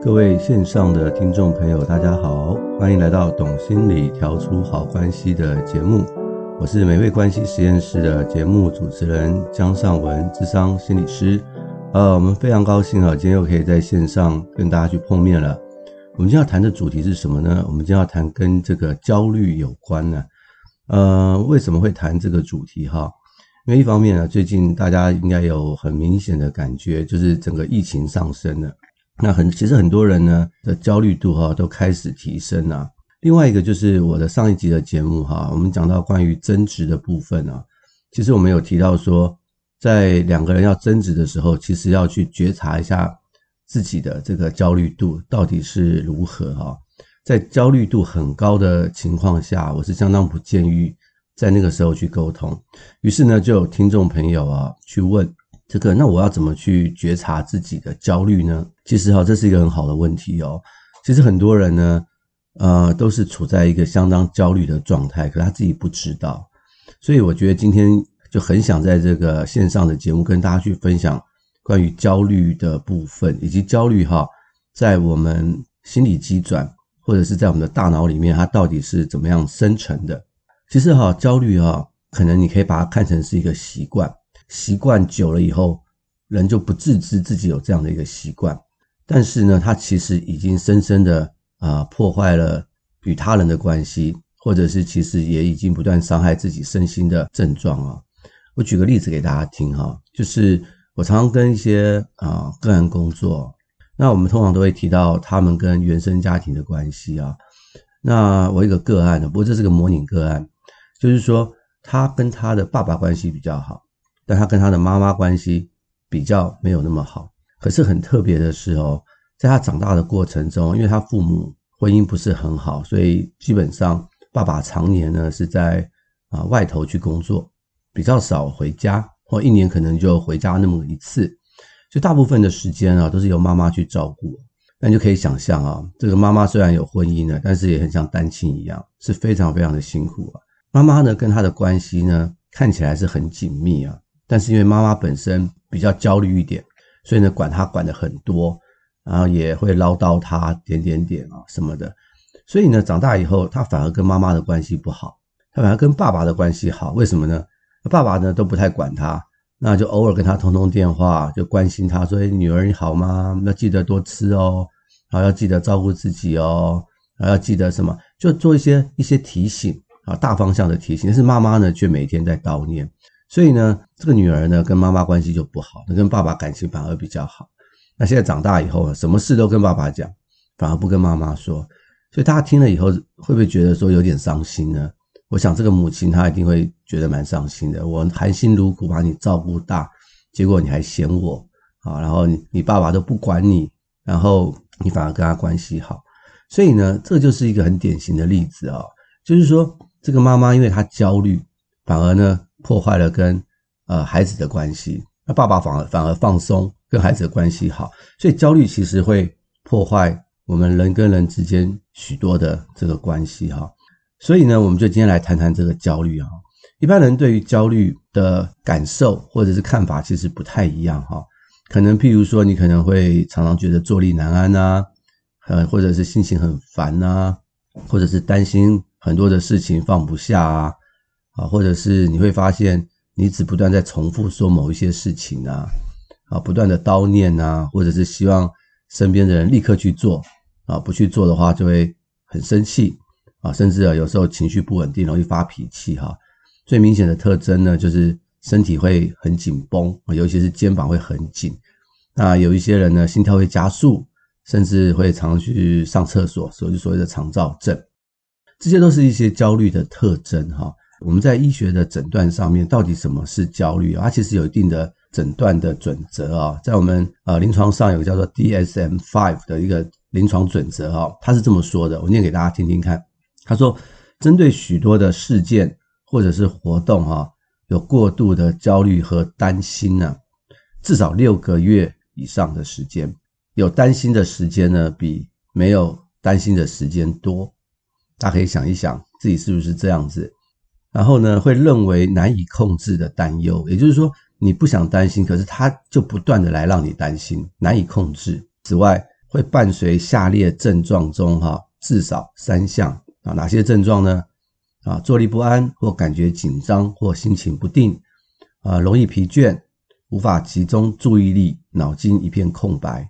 各位线上的听众朋友，大家好，欢迎来到《懂心理调出好关系》的节目。我是美味关系实验室的节目主持人江尚文，智商心理师。呃，我们非常高兴啊，今天又可以在线上跟大家去碰面了。我们今天要谈的主题是什么呢？我们今天要谈跟这个焦虑有关呢。呃，为什么会谈这个主题哈？因为一方面呢，最近大家应该有很明显的感觉，就是整个疫情上升了。那很，其实很多人呢的焦虑度哈都开始提升啊。另外一个就是我的上一集的节目哈，我们讲到关于争执的部分啊，其实我们有提到说，在两个人要争执的时候，其实要去觉察一下自己的这个焦虑度到底是如何哈。在焦虑度很高的情况下，我是相当不建议在那个时候去沟通。于是呢，就有听众朋友啊去问。这个，那我要怎么去觉察自己的焦虑呢？其实哈，这是一个很好的问题哦。其实很多人呢，呃，都是处在一个相当焦虑的状态，可他自己不知道。所以我觉得今天就很想在这个线上的节目跟大家去分享关于焦虑的部分，以及焦虑哈，在我们心理机转或者是在我们的大脑里面，它到底是怎么样生成的。其实哈，焦虑哈，可能你可以把它看成是一个习惯。习惯久了以后，人就不自知自己有这样的一个习惯，但是呢，他其实已经深深的啊、破坏了与他人的关系，或者是其实也已经不断伤害自己身心的症状啊。我举个例子给大家听哈，就是我常常跟一些啊、个人工作，那我们通常都会提到他们跟原生家庭的关系啊。那我一个个案的，不过这是个模拟个案，就是说他跟他的爸爸关系比较好。但他跟他的妈妈关系比较没有那么好，可是很特别的是哦，在他长大的过程中，因为他父母婚姻不是很好，所以基本上爸爸常年呢是在啊外头去工作，比较少回家，或一年可能就回家那么一次，所以大部分的时间啊都是由妈妈去照顾。那你就可以想象啊，这个妈妈虽然有婚姻呢，但是也很像单亲一样，是非常非常的辛苦啊。妈妈呢跟他的关系呢看起来是很紧密啊。但是因为妈妈本身比较焦虑一点，所以呢，管他管得很多，然后也会唠叨他点点点啊什么的，所以呢，长大以后他反而跟妈妈的关系不好，他反而跟爸爸的关系好。为什么呢？爸爸呢都不太管他，那就偶尔跟他通通电话，就关心他说：“女儿你好吗？要记得多吃哦，然后要记得照顾自己哦，然后要记得什么？就做一些一些提醒啊，大方向的提醒。但是妈妈呢，却每天在叨念。”所以呢，这个女儿呢跟妈妈关系就不好，那跟爸爸感情反而比较好。那现在长大以后，什么事都跟爸爸讲，反而不跟妈妈说。所以大家听了以后，会不会觉得说有点伤心呢？我想这个母亲她一定会觉得蛮伤心的。我含辛茹苦把你照顾大，结果你还嫌我啊，然后你你爸爸都不管你，然后你反而跟他关系好。所以呢，这就是一个很典型的例子啊，就是说这个妈妈因为她焦虑，反而呢。破坏了跟呃孩子的关系，那爸爸反而反而放松，跟孩子的关系好，所以焦虑其实会破坏我们人跟人之间许多的这个关系哈。所以呢，我们就今天来谈谈这个焦虑哈。一般人对于焦虑的感受或者是看法其实不太一样哈。可能譬如说，你可能会常常觉得坐立难安呐，呃，或者是心情很烦呐，或者是担心很多的事情放不下啊。啊，或者是你会发现，你只不断在重复说某一些事情啊，啊，不断的叨念啊，或者是希望身边的人立刻去做，啊，不去做的话就会很生气，啊，甚至啊有时候情绪不稳定，容易发脾气哈。最明显的特征呢，就是身体会很紧绷，尤其是肩膀会很紧。那有一些人呢，心跳会加速，甚至会常去上厕所，所以所谓的肠躁症，这些都是一些焦虑的特征哈。我们在医学的诊断上面，到底什么是焦虑啊？它其实有一定的诊断的准则啊，在我们呃临床上有个叫做 DSM five 的一个临床准则哈，它是这么说的，我念给大家听听看。他说，针对许多的事件或者是活动哈，有过度的焦虑和担心呢，至少六个月以上的时间，有担心的时间呢，比没有担心的时间多。大家可以想一想，自己是不是这样子？然后呢，会认为难以控制的担忧，也就是说，你不想担心，可是他就不断的来让你担心，难以控制。此外，会伴随下列症状中哈至少三项啊，哪些症状呢？啊，坐立不安或感觉紧张或心情不定啊，容易疲倦，无法集中注意力，脑筋一片空白，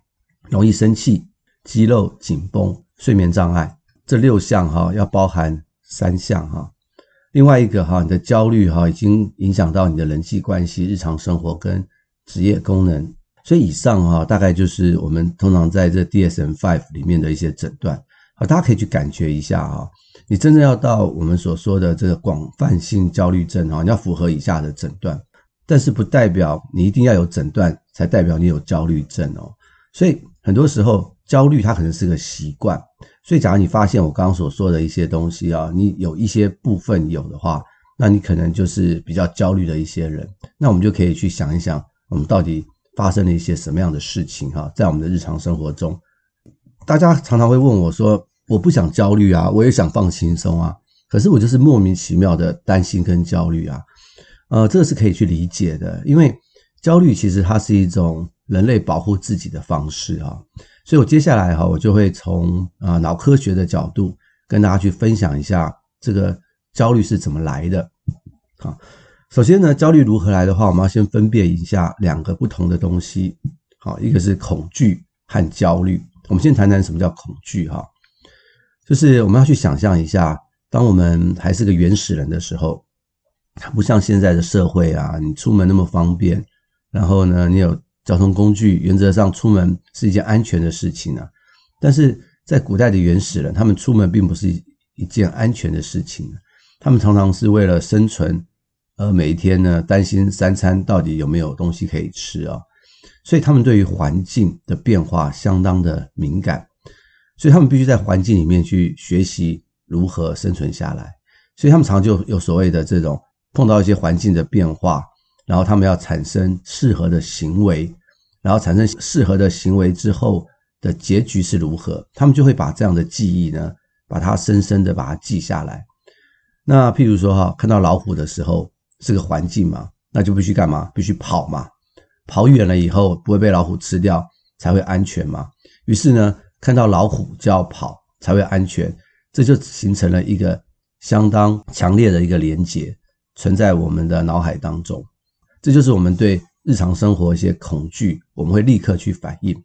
容易生气，肌肉紧绷，睡眠障碍。这六项哈要包含三项哈。另外一个哈，你的焦虑哈已经影响到你的人际关系、日常生活跟职业功能。所以以上哈大概就是我们通常在这 DSM-5 里面的一些诊断。好，大家可以去感觉一下哈。你真正要到我们所说的这个广泛性焦虑症哈，你要符合以下的诊断。但是不代表你一定要有诊断才代表你有焦虑症哦。所以很多时候焦虑它可能是个习惯。所以假如你发现我刚刚所说的一些东西啊，你有一些部分有的话，那你可能就是比较焦虑的一些人。那我们就可以去想一想，我们到底发生了一些什么样的事情哈，在我们的日常生活中，大家常常会问我说：“我不想焦虑啊，我也想放轻松啊，可是我就是莫名其妙的担心跟焦虑啊。”呃，这个是可以去理解的，因为焦虑其实它是一种人类保护自己的方式啊。所以我接下来哈，我就会从啊脑科学的角度跟大家去分享一下这个焦虑是怎么来的。好，首先呢，焦虑如何来的话，我们要先分辨一下两个不同的东西。好，一个是恐惧和焦虑。我们先谈谈什么叫恐惧哈，就是我们要去想象一下，当我们还是个原始人的时候。不像现在的社会啊，你出门那么方便，然后呢，你有交通工具，原则上出门是一件安全的事情啊。但是在古代的原始人，他们出门并不是一件安全的事情，他们常常是为了生存，而每一天呢，担心三餐到底有没有东西可以吃啊。所以他们对于环境的变化相当的敏感，所以他们必须在环境里面去学习如何生存下来。所以他们常常就有所谓的这种。碰到一些环境的变化，然后他们要产生适合的行为，然后产生适合的行为之后的结局是如何，他们就会把这样的记忆呢，把它深深的把它记下来。那譬如说哈，看到老虎的时候是个环境嘛，那就必须干嘛？必须跑嘛，跑远了以后不会被老虎吃掉才会安全嘛。于是呢，看到老虎就要跑才会安全，这就形成了一个相当强烈的一个连结。存在我们的脑海当中，这就是我们对日常生活一些恐惧，我们会立刻去反应，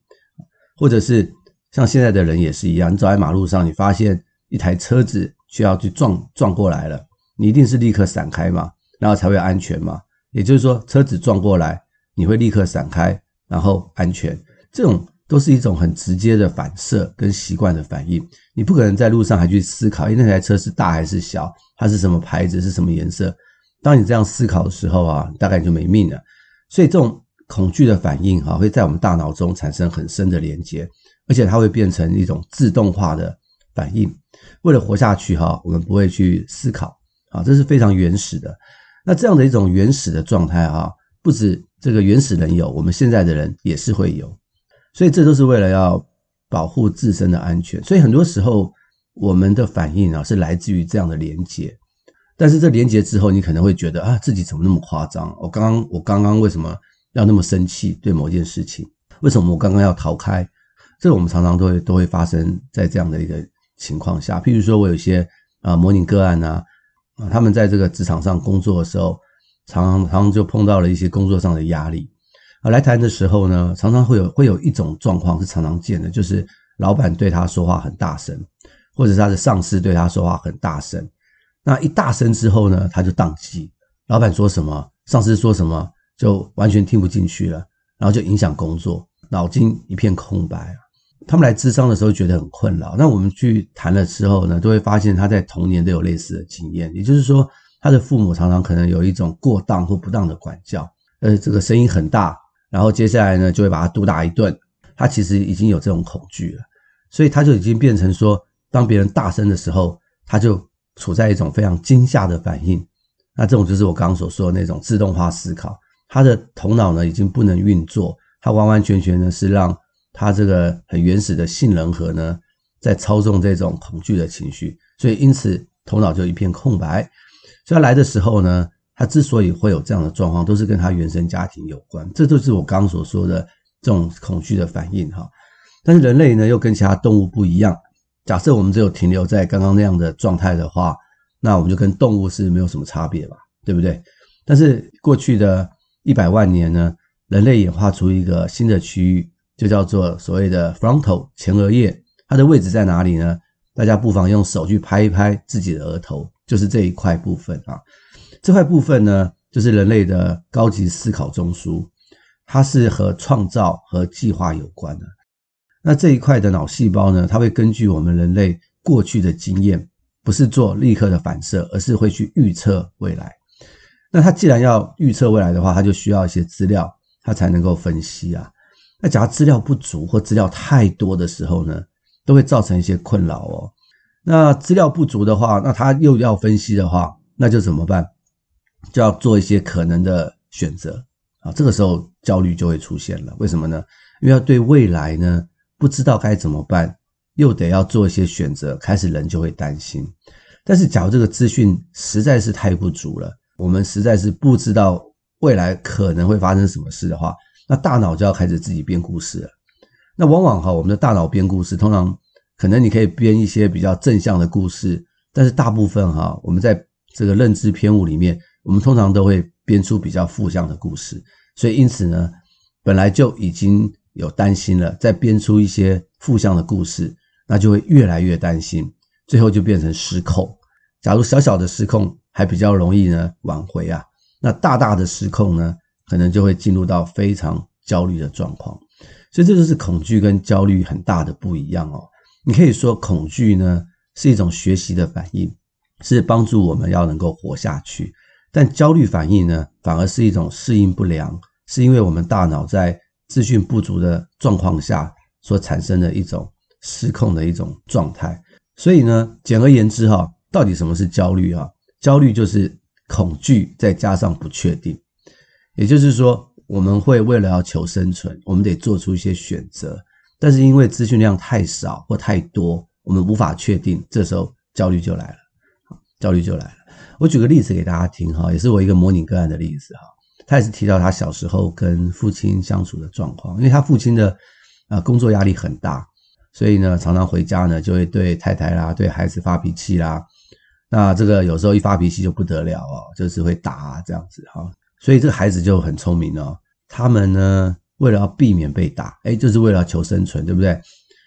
或者是像现在的人也是一样，你走在马路上，你发现一台车子需要去撞撞过来了，你一定是立刻闪开嘛，然后才会安全嘛。也就是说，车子撞过来，你会立刻闪开，然后安全。这种都是一种很直接的反射跟习惯的反应，你不可能在路上还去思考，因那台车是大还是小，它是什么牌子，是什么颜色。当你这样思考的时候啊，大概就没命了。所以这种恐惧的反应哈，会在我们大脑中产生很深的连接，而且它会变成一种自动化的反应。为了活下去哈，我们不会去思考啊，这是非常原始的。那这样的一种原始的状态哈，不止这个原始人有，我们现在的人也是会有。所以这都是为了要保护自身的安全。所以很多时候我们的反应啊，是来自于这样的连接。但是这连结之后，你可能会觉得啊，自己怎么那么夸张？我刚刚我刚刚为什么要那么生气？对某件事情，为什么我刚刚要逃开？这我们常常都会都会发生在这样的一个情况下。譬如说我有些啊模拟个案呐，啊他们在这个职场上工作的时候，常常常就碰到了一些工作上的压力啊。来谈的时候呢，常常会有会有一种状况是常常见的，就是老板对他说话很大声，或者他的上司对他说话很大声。那一大声之后呢，他就宕机，老板说什么，上司说什么，就完全听不进去了，然后就影响工作，脑筋一片空白。他们来智商的时候觉得很困扰，那我们去谈的时候呢，都会发现他在童年都有类似的经验，也就是说，他的父母常常可能有一种过当或不当的管教，呃，这个声音很大，然后接下来呢就会把他毒打一顿，他其实已经有这种恐惧了，所以他就已经变成说，当别人大声的时候，他就。处在一种非常惊吓的反应，那这种就是我刚刚所说的那种自动化思考，他的头脑呢已经不能运作，他完完全全呢是让他这个很原始的杏仁核呢在操纵这种恐惧的情绪，所以因此头脑就一片空白。所以他来的时候呢，他之所以会有这样的状况，都是跟他原生家庭有关，这就是我刚刚所说的这种恐惧的反应哈。但是人类呢，又跟其他动物不一样。假设我们只有停留在刚刚那样的状态的话，那我们就跟动物是没有什么差别吧，对不对？但是过去的一百万年呢，人类演化出一个新的区域，就叫做所谓的 frontal 前额叶。它的位置在哪里呢？大家不妨用手去拍一拍自己的额头，就是这一块部分啊。这块部分呢，就是人类的高级思考中枢，它是和创造和计划有关的。那这一块的脑细胞呢，它会根据我们人类过去的经验，不是做立刻的反射，而是会去预测未来。那它既然要预测未来的话，它就需要一些资料，它才能够分析啊。那假如资料不足或资料太多的时候呢，都会造成一些困扰哦。那资料不足的话，那它又要分析的话，那就怎么办？就要做一些可能的选择啊。这个时候焦虑就会出现了。为什么呢？因为要对未来呢，不知道该怎么办，又得要做一些选择，开始人就会担心。但是，假如这个资讯实在是太不足了，我们实在是不知道未来可能会发生什么事的话，那大脑就要开始自己编故事了。那往往哈，我们的大脑编故事，通常可能你可以编一些比较正向的故事，但是大部分哈，我们在这个认知偏误里面，我们通常都会编出比较负向的故事。所以，因此呢，本来就已经。有担心了，再编出一些负向的故事，那就会越来越担心，最后就变成失控。假如小小的失控还比较容易呢挽回啊，那大大的失控呢，可能就会进入到非常焦虑的状况。所以这就是恐惧跟焦虑很大的不一样哦。你可以说恐惧呢是一种学习的反应，是帮助我们要能够活下去，但焦虑反应呢反而是一种适应不良，是因为我们大脑在。资讯不足的状况下所产生的一种失控的一种状态，所以呢，简而言之哈，到底什么是焦虑啊？焦虑就是恐惧再加上不确定，也就是说，我们会为了要求生存，我们得做出一些选择，但是因为资讯量太少或太多，我们无法确定，这时候焦虑就来了，焦虑就来了。我举个例子给大家听哈，也是我一个模拟个案的例子哈。他也是提到他小时候跟父亲相处的状况，因为他父亲的啊工作压力很大，所以呢常常回家呢就会对太太啦、对孩子发脾气啦。那这个有时候一发脾气就不得了哦，就是会打啊这样子哈。所以这个孩子就很聪明哦，他们呢为了要避免被打，诶，就是为了求生存，对不对？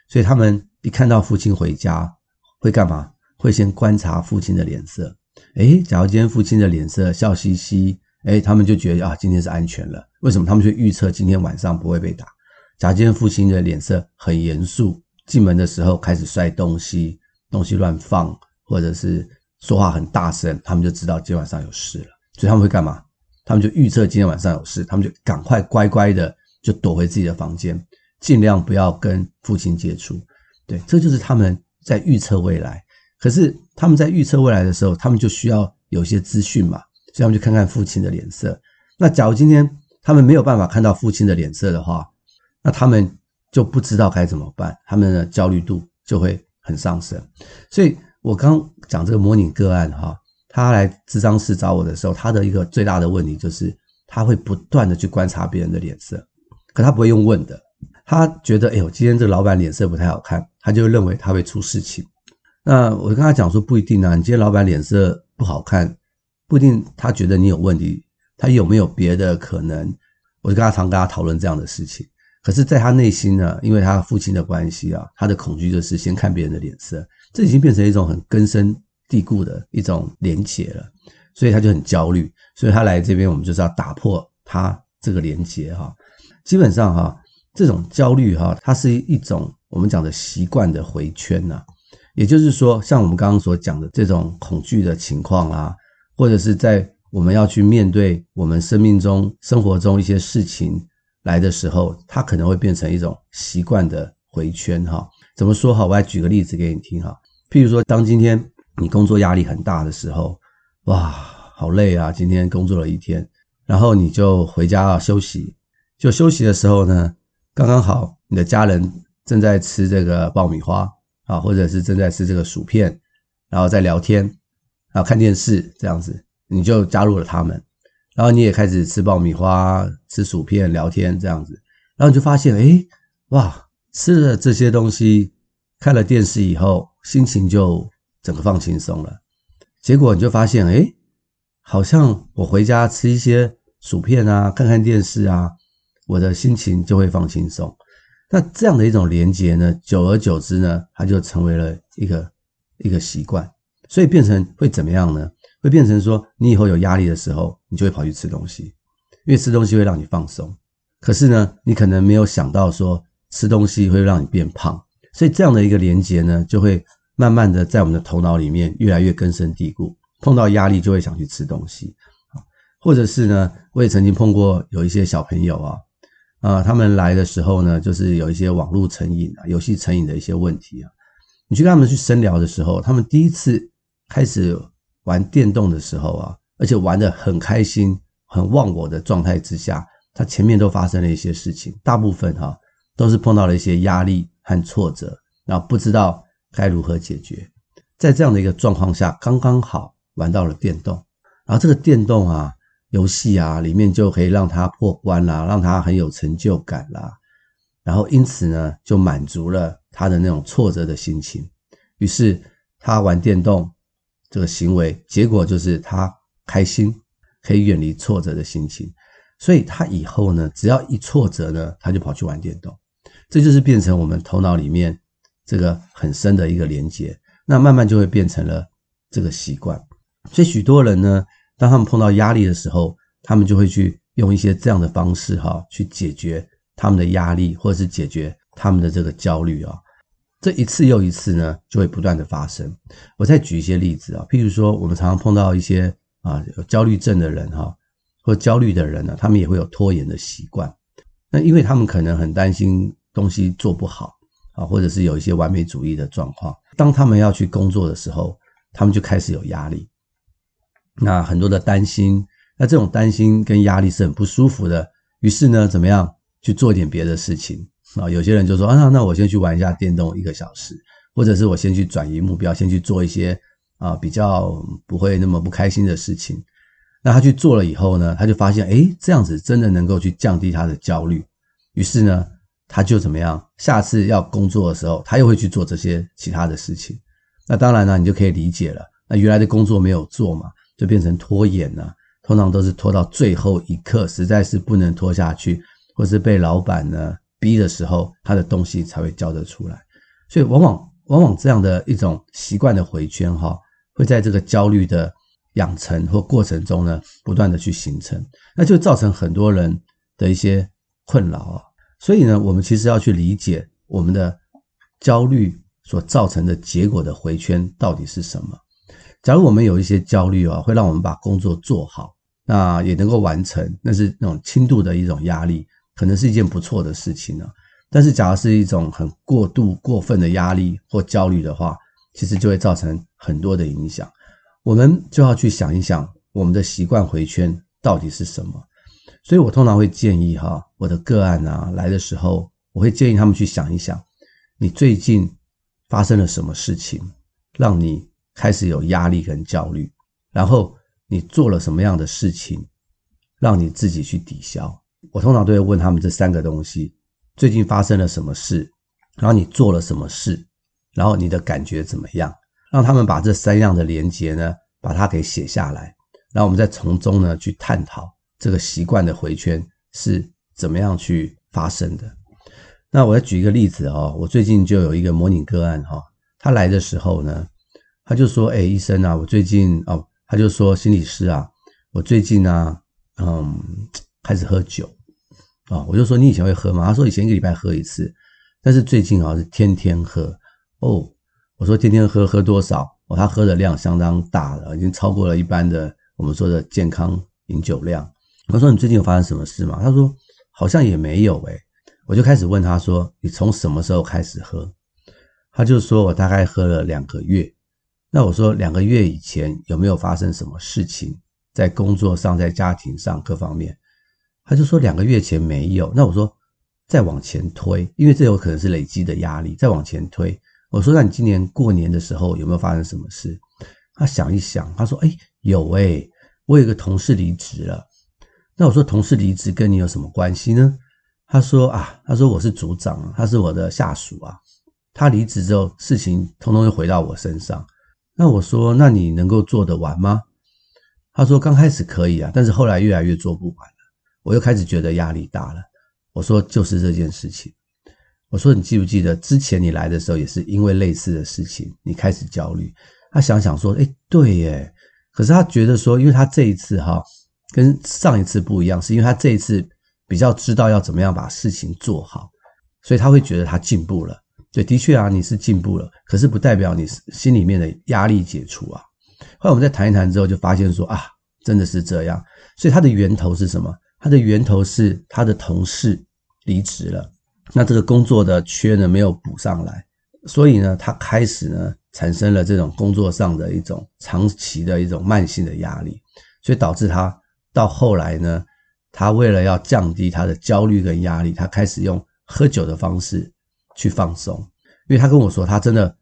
所以他们一看到父亲回家会干嘛？会先观察父亲的脸色。诶，假如今天父亲的脸色笑嘻嘻。哎，他们就觉得啊，今天是安全了。为什么？他们就预测今天晚上不会被打。假如今天父亲的脸色很严肃，进门的时候开始摔东西，东西乱放，或者是说话很大声，他们就知道今天晚上有事了。所以他们会干嘛？他们就预测今天晚上有事，他们就赶快乖乖的就躲回自己的房间，尽量不要跟父亲接触。对，这就是他们在预测未来。可是他们在预测未来的时候，他们就需要有些资讯嘛。所以他们就看看父亲的脸色。那假如今天他们没有办法看到父亲的脸色的话，那他们就不知道该怎么办，他们的焦虑度就会很上升。所以我刚讲这个模拟个案哈，他来智商室找我的时候，他的一个最大的问题就是他会不断的去观察别人的脸色，可他不会用问的。他觉得，哎呦，今天这个老板脸色不太好看，他就认为他会出事情。那我跟他讲说，不一定啊，你今天老板脸色不好看。不一定，他觉得你有问题，他有没有别的可能？我就跟他常跟他讨论这样的事情。可是，在他内心呢，因为他父亲的关系啊，他的恐惧就是先看别人的脸色，这已经变成一种很根深蒂固的一种连结了，所以他就很焦虑。所以他来这边，我们就是要打破他这个连结哈。基本上哈，这种焦虑哈，它是一种我们讲的习惯的回圈呐。也就是说，像我们刚刚所讲的这种恐惧的情况啊。或者是在我们要去面对我们生命中、生活中一些事情来的时候，它可能会变成一种习惯的回圈哈。怎么说好？我来举个例子给你听哈。譬如说，当今天你工作压力很大的时候，哇，好累啊！今天工作了一天，然后你就回家要休息。就休息的时候呢，刚刚好你的家人正在吃这个爆米花啊，或者是正在吃这个薯片，然后在聊天。然后看电视这样子，你就加入了他们，然后你也开始吃爆米花、吃薯片、聊天这样子，然后你就发现，哎，哇，吃了这些东西，看了电视以后，心情就整个放轻松了。结果你就发现，哎，好像我回家吃一些薯片啊，看看电视啊，我的心情就会放轻松。那这样的一种连结呢，久而久之呢，它就成为了一个一个习惯，所以变成会怎么样呢？会变成说，你以后有压力的时候，你就会跑去吃东西，因为吃东西会让你放松。可是呢，你可能没有想到说。吃东西会让你变胖，所以这样的一个连接呢，就会慢慢的在我们的头脑里面越来越根深蒂固。碰到压力就会想去吃东西，或者是呢，我也曾经碰过有一些小朋友啊，啊，他们来的时候呢，就是有一些网络成瘾啊、游戏成瘾的一些问题啊。你去跟他们去深聊的时候，他们第一次开始玩电动的时候啊，而且玩得很开心、很忘我的状态之下，他前面都发生了一些事情，大部分哈。都是碰到了一些压力和挫折，然后不知道该如何解决，在这样的一个状况下，刚刚好玩到了电动，然后这个电动啊游戏啊里面就可以让他破关啦，让他很有成就感啦，然后因此呢就满足了他的那种挫折的心情，于是他玩电动这个行为，结果就是他开心，可以远离挫折的心情，所以他以后呢只要一挫折呢，他就跑去玩电动。这就是变成我们头脑里面这个很深的一个连接，那慢慢就会变成了这个习惯。所以许多人呢，当他们碰到压力的时候，他们就会去用一些这样的方式哈，去解决他们的压力，或者是解决他们的这个焦虑啊。这一次又一次呢，就会不断的发生。我再举一些例子啊，譬如说，我们常常碰到一些啊有焦虑症的人哈，或焦虑的人呢，他们也会有拖延的习惯。那因为他们可能很担心。东西做不好啊，或者是有一些完美主义的状况。当他们要去工作的时候，他们就开始有压力。那很多的担心，那这种担心跟压力是很不舒服的。于是呢，怎么样去做一点别的事情啊？有些人就说啊，那我先去玩一下电动一个小时，或者是我先去转移目标，先去做一些啊比较不会那么不开心的事情。那他去做了以后呢，他就发现，诶，这样子真的能够去降低他的焦虑。于是呢。他就怎么样？下次要工作的时候，他又会去做这些其他的事情。那当然呢，你就可以理解了。那原来的工作没有做嘛，就变成拖延了。通常都是拖到最后一刻，实在是不能拖下去，或是被老板呢逼的时候，他的东西才会交得出来。所以往往往往这样的一种习惯的回圈哈，会在这个焦虑的养成或过程中呢，不断的去形成，那就造成很多人的一些困扰啊。所以呢，我们其实要去理解我们的焦虑所造成的结果的回圈到底是什么。假如我们有一些焦虑啊，会让我们把工作做好，那也能够完成，那是那种轻度的一种压力，可能是一件不错的事情呢。但是，假如是一种很过度、过分的压力或焦虑的话，其实就会造成很多的影响。我们就要去想一想，我们的习惯回圈到底是什么。所以我通常会建议哈，我的个案啊来的时候，我会建议他们去想一想，你最近发生了什么事情，让你开始有压力跟焦虑，然后你做了什么样的事情，让你自己去抵消。我通常都会问他们这三个东西：最近发生了什么事，然后你做了什么事，然后你的感觉怎么样？让他们把这三样的连结呢，把它给写下来，然后我们再从中呢去探讨。这个习惯的回圈是怎么样去发生的？那我要举一个例子哦，我最近就有一个模拟个案哈，他来的时候呢，他就说：“哎，医生啊，我最近哦，他就说心理师啊，我最近呢，嗯，开始喝酒啊。”我就说：“你以前会喝吗？”他说：“以前一个礼拜喝一次，但是最近啊是天天喝哦。”我说：“天天喝喝多少？”哦，他喝的量相当大了，已经超过了一般的我们说的健康饮酒量。我说，你最近有发生什么事吗？他说好像也没有诶。我就开始问他说，你从什么时候开始喝？他就说我大概喝了两个月。那我说两个月以前有没有发生什么事情，在工作上、在家庭上各方面？他就说两个月前没有。那我说再往前推，因为这有可能是累积的压力。再往前推，我说那你今年过年的时候有没有发生什么事？他想一想，他说诶，有诶，我有个同事离职了。那我说同事离职跟你有什么关系呢？他说啊，他说我是组长，他是我的下属啊。他离职之后，事情通通又回到我身上。那我说，那你能够做得完吗？他说刚开始可以啊，但是后来越来越做不完。我又开始觉得压力大了。我说就是这件事情。我说你记不记得之前你来的时候也是因为类似的事情，你开始焦虑。他想想说，诶，对耶。可是他觉得说，因为他这一次哈跟上一次不一样，是因为他这一次比较知道要怎么样把事情做好，所以他会觉得他进步了。对，的确啊，你是进步了，可是不代表你心里面的压力解除啊。后来我们再谈一谈之后，就发现说啊，真的是这样。所以它的源头是什么？它的源头是他的同事离职了，那这个工作的缺呢没有补上来，所以呢，他开始呢产生了这种工作上的一种长期的一种慢性的压力，所以导致他到后来呢，他为了要降低他的焦虑跟压力，他开始用喝酒的方式。去放松，因为他跟我说，他真的，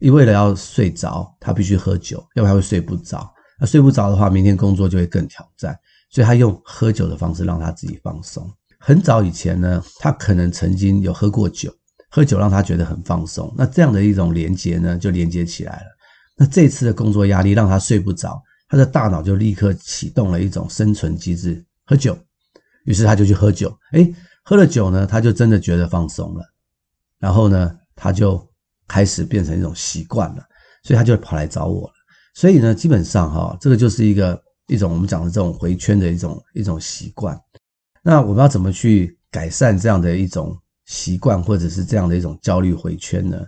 因为了要睡着，他必须喝酒，要不然会睡不着。那睡不着的话，明天工作就会更挑战，所以他用喝酒的方式让他自己放松。很早以前呢，他可能曾经有喝过酒，喝酒让他觉得很放松。那这样的一种连接呢，就连接起来了。那这次的工作压力让他睡不着，他的大脑就立刻启动了一种生存机制，喝酒。于是他就去喝酒，诶，喝了酒呢，他就真的觉得放松了。然后呢，他就开始变成一种习惯了，所以他就跑来找我了。所以呢，基本上哈，这个就是一个一种我们讲的这种回圈的一种一种习惯。那我们要怎么去改善这样的一种习惯，或者是这样的一种焦虑回圈呢？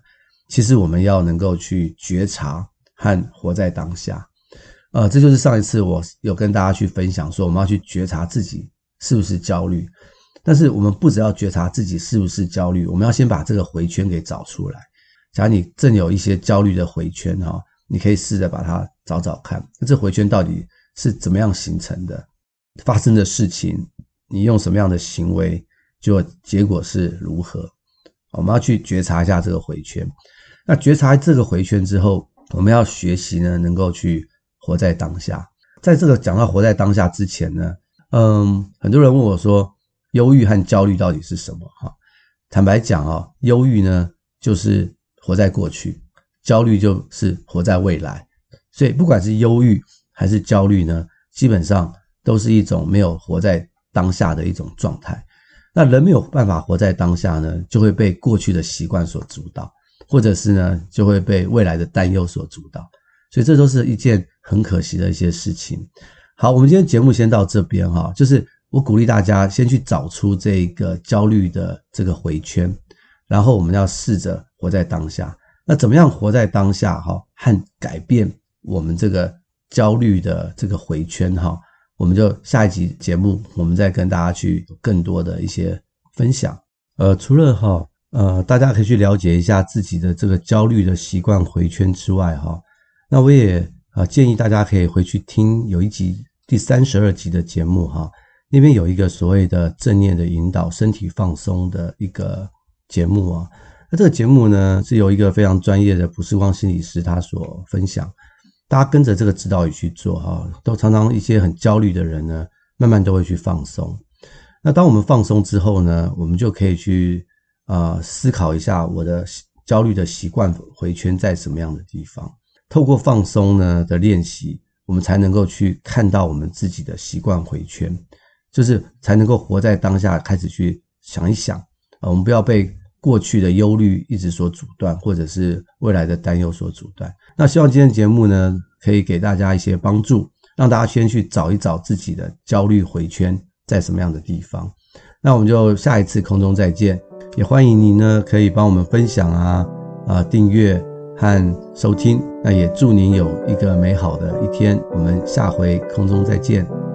其实我们要能够去觉察和活在当下。呃，这就是上一次我有跟大家去分享说，我们要去觉察自己是不是焦虑。但是我们不只要觉察自己是不是焦虑，我们要先把这个回圈给找出来。假如你正有一些焦虑的回圈哈，你可以试着把它找找看，那这回圈到底是怎么样形成的？发生的事情，你用什么样的行为，就结果是如何？我们要去觉察一下这个回圈。那觉察这个回圈之后，我们要学习呢，能够去活在当下。在这个讲到活在当下之前呢，嗯，很多人问我说。忧郁和焦虑到底是什么？哈，坦白讲啊，忧郁呢就是活在过去，焦虑就是活在未来。所以不管是忧郁还是焦虑呢，基本上都是一种没有活在当下的一种状态。那人没有办法活在当下呢，就会被过去的习惯所主导，或者是呢就会被未来的担忧所主导。所以这都是一件很可惜的一些事情。好，我们今天节目先到这边哈，就是。我鼓励大家先去找出这个焦虑的这个回圈，然后我们要试着活在当下。那怎么样活在当下？哈，和改变我们这个焦虑的这个回圈？哈，我们就下一集节目，我们再跟大家去更多的一些分享。呃，除了哈，呃，大家可以去了解一下自己的这个焦虑的习惯回圈之外，哈，那我也啊建议大家可以回去听有一集第三十二集的节目，哈。那边有一个所谓的正念的引导、身体放松的一个节目啊，那这个节目呢是由一个非常专业的普世光心理师他所分享，大家跟着这个指导语去做哈，都常常一些很焦虑的人呢，慢慢都会去放松。那当我们放松之后呢，我们就可以去啊思考一下我的焦虑的习惯回圈在什么样的地方。透过放松呢的练习，我们才能够去看到我们自己的习惯回圈。就是才能够活在当下，开始去想一想啊，我们不要被过去的忧虑一直所阻断，或者是未来的担忧所阻断。那希望今天节目呢，可以给大家一些帮助，让大家先去找一找自己的焦虑回圈在什么样的地方。那我们就下一次空中再见，也欢迎您呢可以帮我们分享啊啊订阅和收听。那也祝您有一个美好的一天，我们下回空中再见。